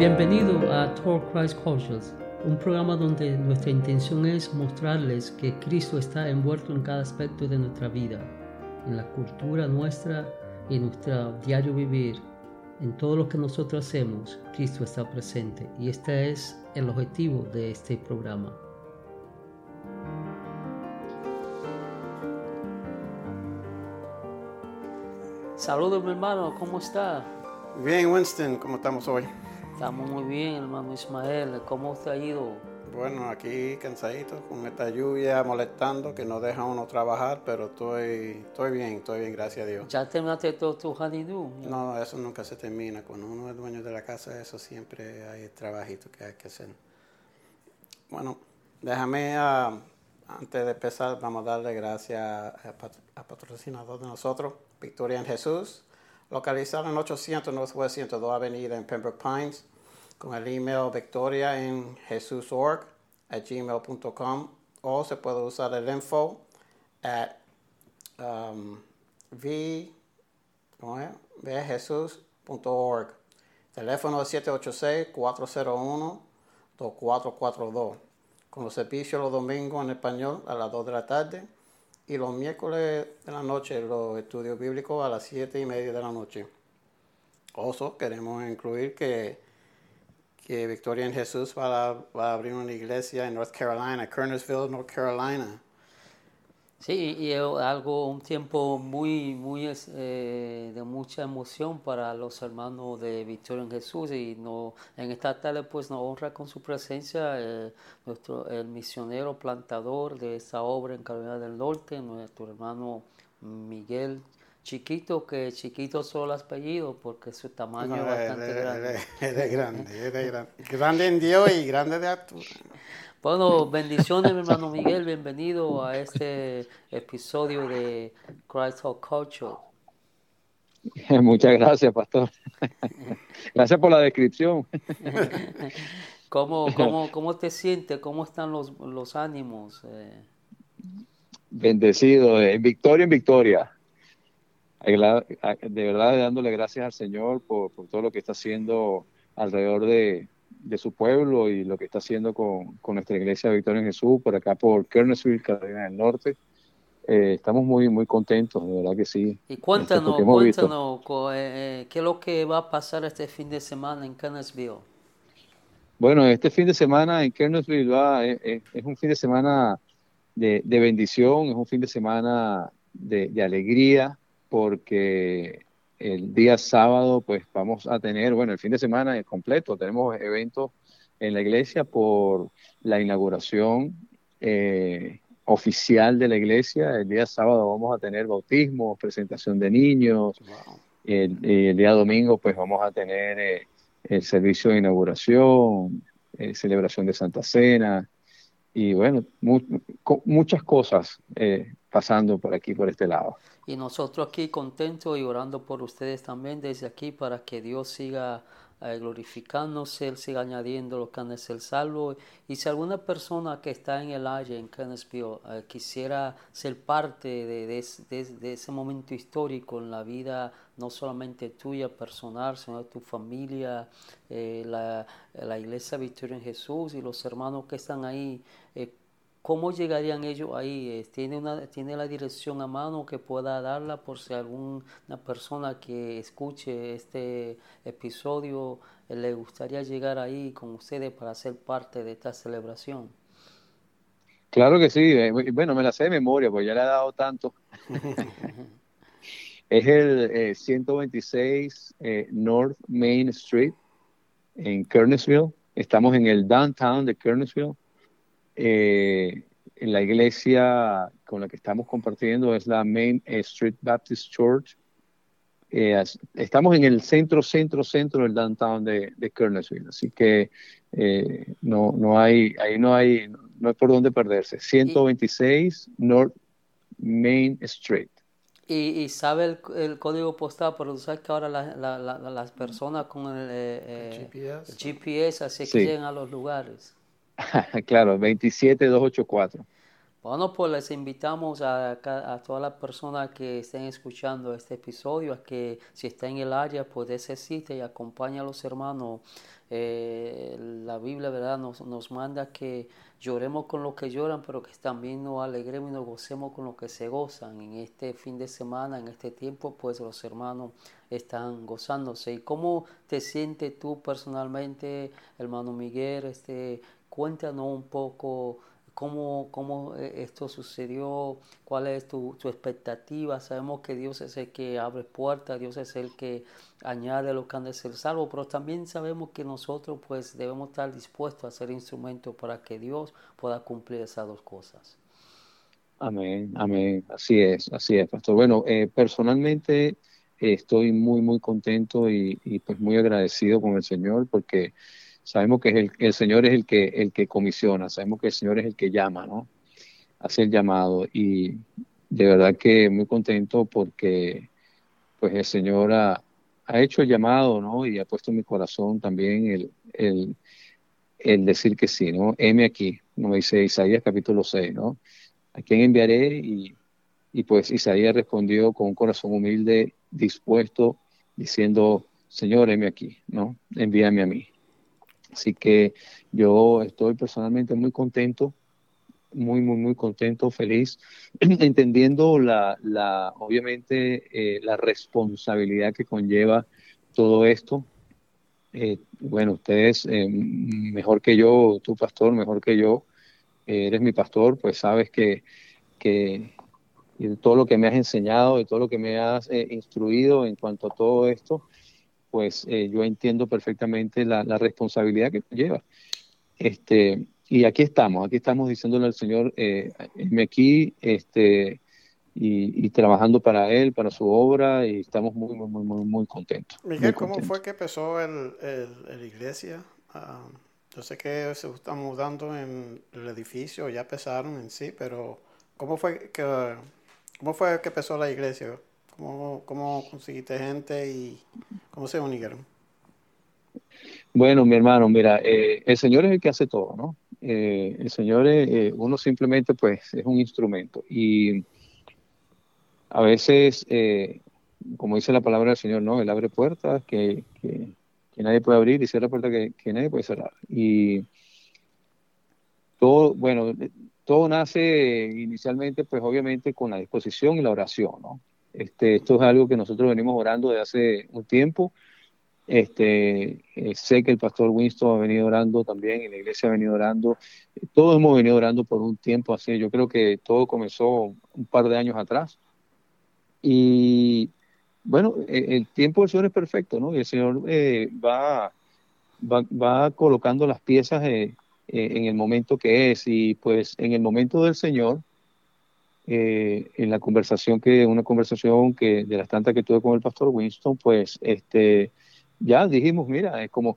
Bienvenido a Talk Christ Cultures, un programa donde nuestra intención es mostrarles que Cristo está envuelto en cada aspecto de nuestra vida, en la cultura nuestra y en nuestro diario vivir. En todo lo que nosotros hacemos, Cristo está presente y este es el objetivo de este programa. Saludos mi hermano, ¿cómo está? Bien, Winston, ¿cómo estamos hoy? Estamos muy bien, hermano Ismael. ¿Cómo usted ha ido? Bueno, aquí cansadito, con esta lluvia molestando, que no deja uno trabajar, pero estoy, estoy bien, estoy bien, gracias a Dios. ¿Ya terminaste todo tu honeydew? No, eso nunca se termina. Cuando uno es dueño de la casa, eso siempre hay trabajito que hay que hacer. Bueno, déjame, ah, antes de empezar, vamos a darle gracias a patrocinador de nosotros, Victoria en Jesús, localizado en 800 Northwest 102 Avenida en Pembroke Pines con el email victoria en jesusorg at gmail.com o se puede usar el info at um, v, vjesus.org. Teléfono 786-401-2442. Con los servicios los domingos en español a las 2 de la tarde y los miércoles de la noche los estudios bíblicos a las 7 y media de la noche. Oso, queremos incluir que que Victoria en Jesús va a, abrir una iglesia en North Carolina, Kernersville, North Carolina. Sí, y algo, un tiempo muy, muy eh, de mucha emoción para los hermanos de Victoria en Jesús y no, en esta tarde pues nos honra con su presencia eh, nuestro, el misionero plantador de esta obra en Carolina del Norte, nuestro hermano Miguel chiquito, que chiquito solo el apellido, porque su tamaño es bastante grande. De grande, de grande. Grande en Dios y grande de altura. Bueno, bendiciones, mi hermano Miguel. Bienvenido a este episodio de Christ Hall Culture. Muchas gracias, pastor. Gracias por la descripción. ¿Cómo, cómo, cómo te sientes? ¿Cómo están los, los ánimos? Eh, Bendecido, en victoria en victoria de verdad dándole gracias al Señor por, todo lo que está haciendo alrededor de, su pueblo y lo que está haciendo con, nuestra iglesia Victoria en Jesús, por acá por Kernersville, Carolina del Norte. Eh, estamos muy muy contentos, de verdad que sí. Y cuéntanos, cuéntanos eh, eh, qué es lo que va a pasar este fin de semana en Kernersville. Bueno, este fin de semana en Kernersville va, es, un fin de semana de, bendición, es un fin de semana de, de alegría, porque el día sábado pues vamos a tener, bueno, el fin de semana completo, tenemos eventos en la iglesia por la inauguración eh, oficial de la iglesia. El día sábado vamos a tener bautismo, presentación de niños. El, el, día domingo pues vamos a tener eh, el servicio de inauguración, eh, celebración de Santa Cena y bueno, muchas cosas pasando por aquí, por este lado. Y nosotros aquí contentos y orando por ustedes también desde aquí para que Dios siga eh, glorificándose, Él siga añadiendo los de ser salvos. Y si alguna persona que está en el área, en Kennesville, eh, quisiera ser parte de, de, ese momento histórico en la vida, no solamente tuya personal, sino de tu familia, eh, la, la, Iglesia Victoria en Jesús y los hermanos que están ahí, ¿Cómo llegarían ellos ahí? Eh, ¿Tiene, una, ¿Tiene la dirección a mano que pueda darla por si alguna persona que escuche este episodio eh, le gustaría llegar ahí con ustedes para ser parte de esta celebración? Claro que sí. Eh, bueno, me la sé de memoria, porque ya le he dado tanto. es el 126 North Main Street en Kernersville. Estamos en el downtown de Kernersville eh, en la iglesia con la que estamos compartiendo es la Main Street Baptist Church. Eh, estamos en el centro, centro, centro del downtown de, de Kernersville, así que eh, no, no hay, ahí no hay, no hay por dónde perderse. 126 North Main Street. Y, sabe el, el, código postal, pero sabes que ahora las personas con el, GPS, GPS, así que llegan a los lugares. claro, 27284. Bueno, pues les invitamos a, todas las personas que estén escuchando este episodio a que si está en el área, pues necesite y acompaña a los hermanos. Eh, la Biblia, ¿verdad? Nos, nos manda que lloremos con los que lloran, pero que también nos alegremos y nos gocemos con los que se gozan. En este fin de semana, en este tiempo, pues los hermanos están gozándose. ¿Y cómo te sientes tú personalmente, hermano Miguel? Este, cuéntanos un poco cómo, cómo eh, esto sucedió, cuál es tu, tu, expectativa. Sabemos que Dios es el que abre puertas, Dios es el que añade los que han de ser salvos, pero también sabemos que nosotros pues debemos estar dispuestos a ser instrumentos para que Dios pueda cumplir esas dos cosas. Amén, amén. Así es, así es, pastor. Bueno, eh, personalmente eh, estoy muy, muy contento y pues muy agradecido con el Señor porque Sabemos que el, el, Señor es el que, el que comisiona, sabemos que el Señor es el que llama, ¿no? Hace el llamado y de verdad que muy contento porque pues el Señor ha, ha hecho el llamado, ¿no? Y ha puesto en mi corazón también el, el, el decir que sí, ¿no? Heme aquí, como dice Isaías capítulo 6, ¿no? ¿A quién enviaré? Y, y pues Isaías respondió con un corazón humilde, dispuesto, diciendo, Señor, heme aquí, ¿no? Envíame a mí. Así que yo estoy personalmente muy contento, muy, muy, muy contento, feliz, entendiendo la, la obviamente, eh, la responsabilidad que conlleva todo esto. Eh, bueno, ustedes, eh, mejor que yo, tu pastor, mejor que yo, eres mi pastor, pues sabes que, que todo lo que me has enseñado, y todo lo que me has instruido en cuanto a todo esto, pues eh, yo entiendo perfectamente la, la, responsabilidad que lleva. Este, y aquí estamos, aquí estamos diciéndole al Señor, eh, aquí este, y, y, trabajando para Él, para su obra, y estamos muy, muy, muy, muy, muy contentos. Miguel, muy ¿cómo contentos. fue que empezó el, el, la iglesia? Uh, yo sé que se está mudando en el edificio, ya empezaron en sí, pero ¿cómo fue que, cómo fue que empezó la iglesia? ¿Cómo, ¿Cómo conseguiste gente y cómo se unieron? Bueno, mi hermano, mira, eh, el Señor es el que hace todo, ¿no? Eh, el Señor, es, eh, uno simplemente pues es un instrumento y a veces, como dice la palabra del Señor, ¿no? Él abre puertas que, nadie puede abrir y cierra puertas que nadie puede cerrar. Y todo, bueno, todo nace inicialmente pues obviamente con la disposición y la oración, ¿no? Este, esto es algo que nosotros venimos orando desde hace un tiempo. Este, eh, sé que el pastor Winston ha venido orando también y la iglesia ha venido orando. Todos hemos venido orando por un tiempo así. Yo creo que todo comenzó un par de años atrás. Y bueno, el, el tiempo del Señor es perfecto, ¿no? Y el Señor eh, va, va, va, colocando las piezas eh, en el momento que es. Y pues en el momento del Señor, eh, en la conversación que, una conversación que de las tantas que tuve con el pastor Winston, pues este, ya dijimos, mira, es como,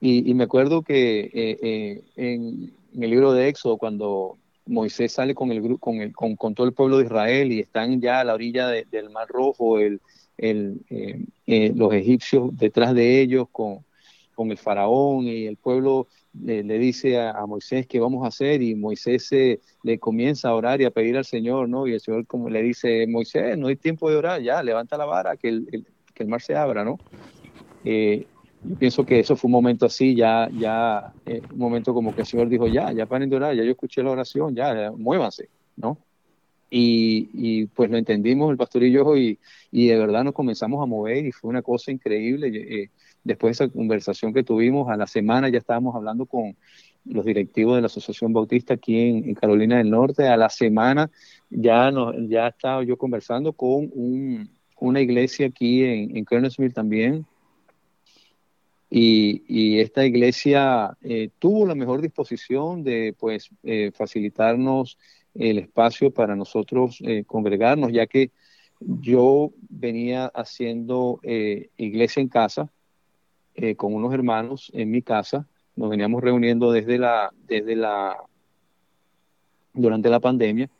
y, me acuerdo que eh, eh, en, el libro de Éxodo, cuando Moisés sale con, el, con, el, con, todo el pueblo de Israel y están ya a la orilla de, del Mar Rojo, el, el, los egipcios detrás de ellos con, con el faraón y el pueblo le, le dice a, a, Moisés qué vamos a hacer y Moisés le comienza a orar y a pedir al Señor, ¿no? Y el Señor como le dice, Moisés, no hay tiempo de orar, ya, levanta la vara, que el, el que el mar se abra, ¿no? Eh, yo pienso que eso fue un momento así, ya, ya, eh, un momento como que el Señor dijo, ya, ya paren de orar, ya yo escuché la oración, ya, ya muévanse, ¿no? Y, y, pues lo entendimos el pastor y yo y, y, de verdad nos comenzamos a mover y fue una cosa increíble. Eh, después de esa conversación que tuvimos, a la semana ya estábamos hablando con los directivos de la Asociación Bautista aquí en, Carolina del Norte, a la semana ya, nos, ya estaba yo conversando con un, una iglesia aquí en, en Kernersville también, y, esta iglesia eh, tuvo la mejor disposición de pues eh, facilitarnos el espacio para nosotros eh, congregarnos, ya que yo venía haciendo iglesia en casa eh, con unos hermanos en mi casa, nos veníamos reuniendo desde la, desde la, durante la pandemia,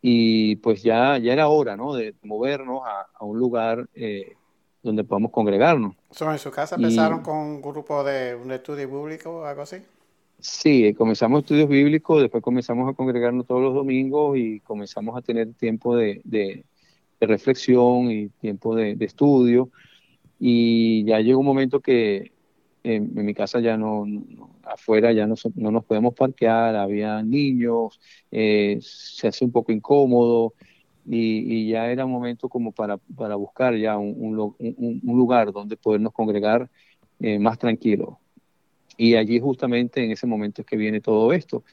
y pues ya, ya era hora, ¿no? De movernos a, a un lugar eh, donde podamos congregarnos. So, ¿En su casa empezaron y, con un grupo de un estudio público o algo así? Sí, comenzamos estudios bíblicos, después comenzamos a congregarnos todos los domingos y comenzamos a tener tiempo de, de, reflexión y tiempo de, estudio. Y ya llegó un momento que en, mi casa ya no, afuera ya no, no, nos podemos parquear, había niños, eh, se hace un poco incómodo y, ya era un momento como para, para buscar ya un, un, un lugar donde podernos congregar eh, más tranquilo. Y allí justamente en ese momento es que viene todo esto.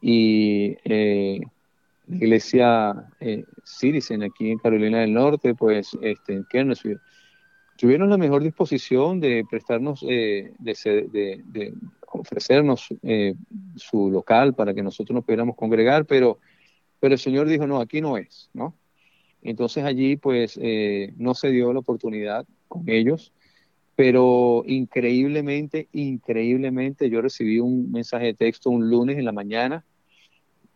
Y eh, la iglesia eh, Citizen aquí en Carolina del Norte, pues este, en Kernersville, tuvieron la mejor disposición de prestarnos, eh, de, ofrecernos eh, su local para que nosotros nos pudiéramos congregar, pero, pero el Señor dijo, no, aquí no es, ¿no? Entonces allí pues no se dio la oportunidad con ellos pero increíblemente, increíblemente, yo recibí un mensaje de texto un lunes en la mañana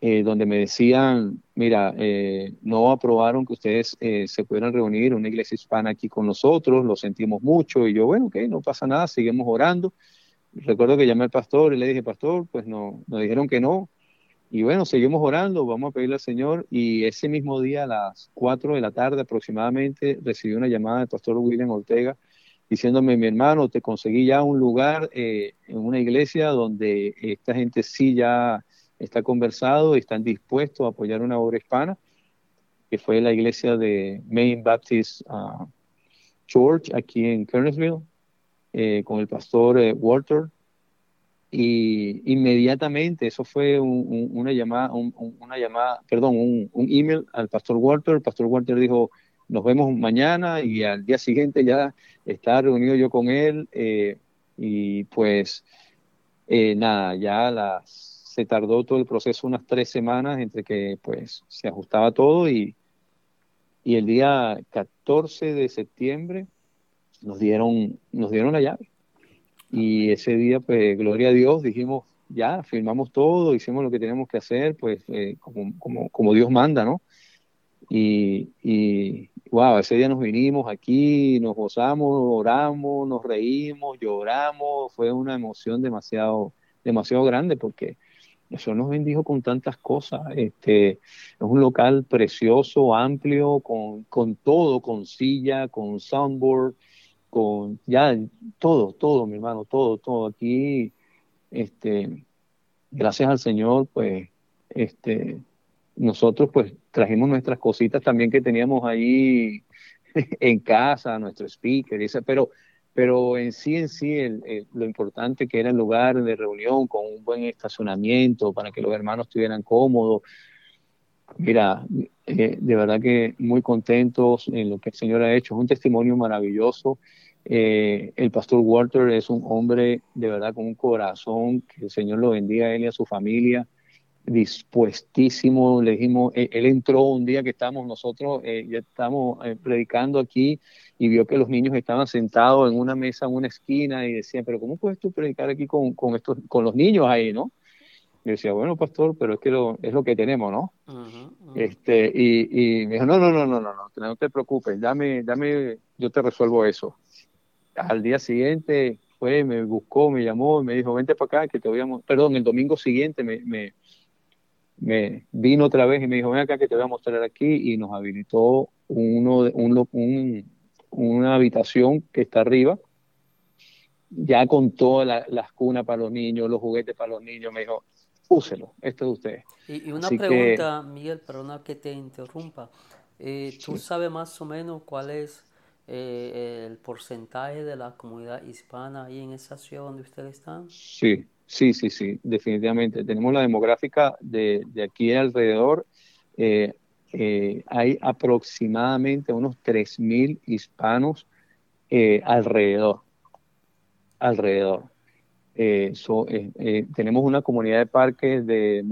eh, donde me decían, mira, eh, no aprobaron que ustedes eh, se pudieran reunir una iglesia hispana aquí con nosotros, lo sentimos mucho, y yo, bueno, ok, no pasa nada, seguimos orando. Recuerdo que llamé al pastor y le dije, pastor, pues no, nos dijeron que no, y bueno, seguimos orando, vamos a pedirle al Señor, y ese mismo día a las 4 de la tarde aproximadamente recibí una llamada del pastor William Ortega, diciéndome, mi hermano, te conseguí ya un lugar en una iglesia donde esta gente sí ya está conversado y están dispuestos a apoyar una obra hispana, que fue la iglesia de Main Baptist uh, Church aquí en Kernersville, eh, con el pastor eh, Walter. Y inmediatamente, eso fue una llamada, una llamada, perdón, un, un email al pastor Walter. El pastor Walter dijo, nos vemos mañana y al día siguiente ya estaba reunido yo con él eh, y pues nada, ya las, se tardó todo el proceso unas tres semanas entre que pues se ajustaba todo y, y el día 14 de septiembre nos dieron, nos dieron la llave. Y ese día, pues, gloria a Dios, dijimos, ya, firmamos todo, hicimos lo que tenemos que hacer, pues, eh, como, como, como Dios manda, ¿no? Y, y, wow, ese día nos vinimos aquí, nos gozamos, oramos, nos reímos, lloramos, fue una emoción demasiado, demasiado grande porque eso nos bendijo con tantas cosas. Este, es un local precioso, amplio, con, con todo, con silla, con soundboard, con ya todo, todo, mi hermano, todo, todo. Aquí, este, gracias al Señor, pues, este, nosotros pues trajimos nuestras cositas también que teníamos ahí en casa, nuestro speaker, pero, pero en sí, en sí, lo importante que era el lugar de reunión con un buen estacionamiento para que los hermanos estuvieran cómodos. Mira, eh, de verdad que muy contentos en lo que el Señor ha hecho. Es un testimonio maravilloso. Eh, el pastor Walter es un hombre de verdad con un corazón, que el Señor lo bendiga a él y a su familia dispuestísimo, le dijimos, él, entró un día que estábamos nosotros, eh, ya estamos eh, predicando aquí y vio que los niños estaban sentados en una mesa en una esquina y decían, pero ¿cómo puedes tú predicar aquí con, con, estos, con los niños ahí, no? Y decía, bueno, pastor, pero es que lo, es lo que tenemos, ¿no? Este, y, y, me dijo, no, no, no, no, no, no, no te preocupes, dame, dame, yo te resuelvo eso. Al día siguiente fue, me buscó, me llamó, me dijo, vente para acá, que te voy a... Perdón, el domingo siguiente me, me me vino otra vez y me dijo, ven acá que te voy a mostrar aquí y nos habilitó uno, un, un, una habitación que está arriba, ya con todas las cunas para los niños, los juguetes para los niños, me dijo, úselo, esto es de ustedes. Y, una pregunta, Miguel, perdona que te interrumpa. Eh, ¿Tú sabes más o menos cuál es eh, el porcentaje de la comunidad hispana ahí en esa ciudad donde ustedes están? Sí, Sí, sí, sí, definitivamente. Tenemos la demográfica de, aquí alrededor. Eh, eh, hay aproximadamente unos 3.000 hispanos eh, alrededor. Alrededor. tenemos una comunidad de parques de,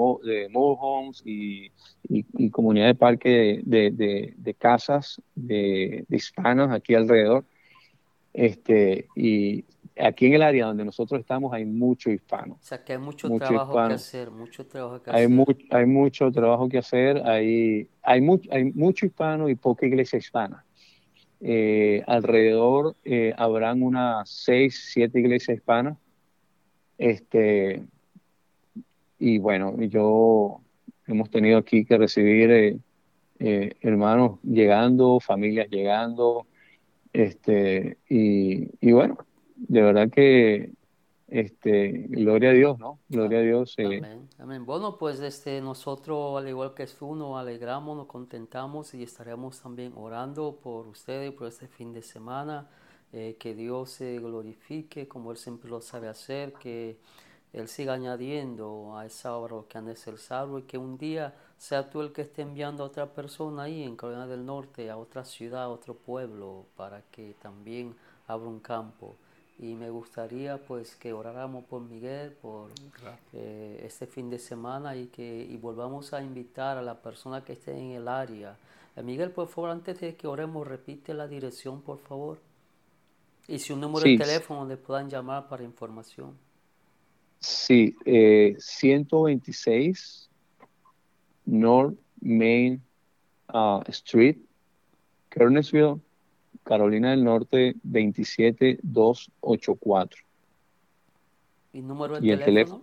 y, comunidad de parques de, de, de, casas de, hispanos aquí alrededor. Este, y aquí en el área donde nosotros estamos hay mucho hispano. O sea, que hay mucho, trabajo que hacer, mucho trabajo que hay hacer. hay mucho trabajo que hacer, hay, hay, mucho, hay mucho hispano y poca iglesia hispana. Eh, alrededor eh, habrán unas seis, siete iglesias hispanas. Este, y bueno, yo hemos tenido aquí que recibir eh, eh, hermanos llegando, familias llegando, este, y, y, bueno, de verdad que este, gloria a Dios, ¿no? Gloria a Dios. Eh. Amén, amén. Bueno, pues este, nosotros, al igual que tú, nos alegramos, nos contentamos y estaremos también orando por ustedes, por este fin de semana. Eh, que Dios se glorifique como Él siempre lo sabe hacer, que Él siga añadiendo a esa obra que han salvo y que un día sea tú el que esté enviando a otra persona ahí en Carolina del Norte, a otra ciudad, a otro pueblo, para que también abra un campo. Y me gustaría pues que oráramos por Miguel por eh, este fin de semana y que y volvamos a invitar a la persona que esté en el área. Eh, Miguel, por favor, antes de que oremos, repite la dirección, por favor. Y si un número de teléfono le puedan llamar para información. Sí, eh, 126 North Main uh, Street, Kernesville, Carolina del Norte 27284. ¿Y número de teléfono?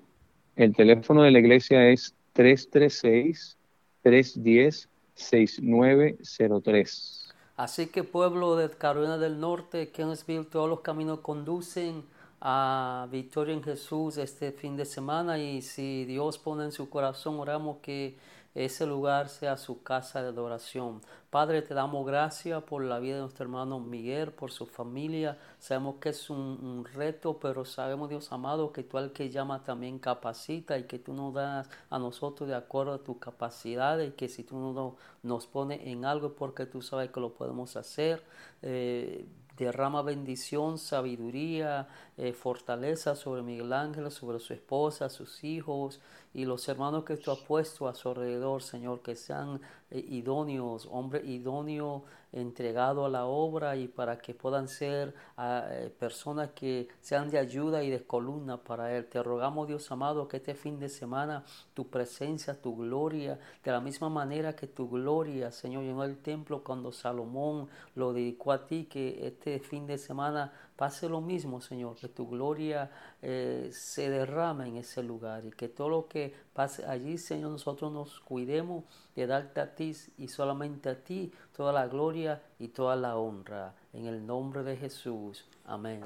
El teléfono de la iglesia es 336 310 6903. Así que pueblo de Carolina del Norte, Kennesville, todos los caminos conducen a Victoria en Jesús este fin de semana y si Dios pone en su corazón, oramos que ese lugar sea su casa de adoración. Padre, te damos gracias por la vida de nuestro hermano Miguel, por su familia. Sabemos que es un, reto, pero sabemos, Dios amado, que tú al que llama también capacita y que tú nos das a nosotros de acuerdo a tu capacidad y que si tú no, nos pones en algo porque tú sabes que lo podemos hacer. Eh, derrama bendición, sabiduría, eh, fortaleza sobre Miguel Ángel, sobre su esposa, sus hijos y los hermanos que tú has puesto a su alrededor, Señor, que sean eh, idóneos, hombre idóneo entregado a la obra y para que puedan ser ah, eh, personas que sean de ayuda y de columna para Él. Te rogamos, Dios amado, que este fin de semana tu presencia, tu gloria, de la misma manera que tu gloria, Señor, llenó el templo cuando Salomón lo dedicó a ti, que este fin de semana pase lo mismo, Señor, que tu gloria eh, se derrame en ese lugar y que todo lo que pase allí, Señor, nosotros nos cuidemos de darte a ti y solamente a ti toda la gloria y toda la honra. En el nombre de Jesús. Amén.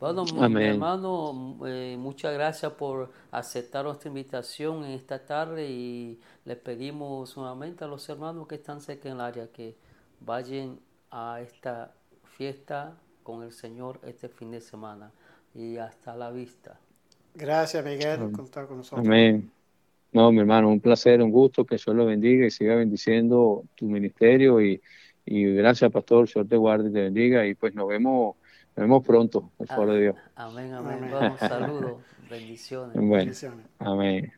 Bueno, mi hermano, eh, muchas gracias por aceptar nuestra invitación en esta tarde y les pedimos nuevamente a los hermanos que están cerca en el área que vayan a esta fiesta con el Señor este fin de semana. Y hasta la vista. Gracias, Miguel, por contar con nosotros. Amén. No, mi hermano, un placer, un gusto, que Dios lo bendiga y siga bendiciendo tu ministerio y, y gracias, pastor, Señor te guarde y te bendiga y pues nos vemos, nos vemos pronto, por favor de Dios. Amén, amén. Vamos, saludos, bendiciones. bendiciones. Amén.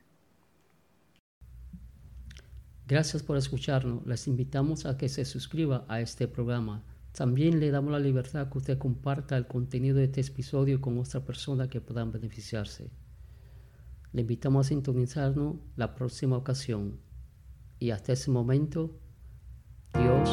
Gracias por escucharnos. Les invitamos a que se suscriba a este programa. También le damos la libertad que usted comparta el contenido de este episodio con otra persona que puedan beneficiarse. Le invitamos a sintonizarnos la próxima ocasión. Y hasta ese momento, Dios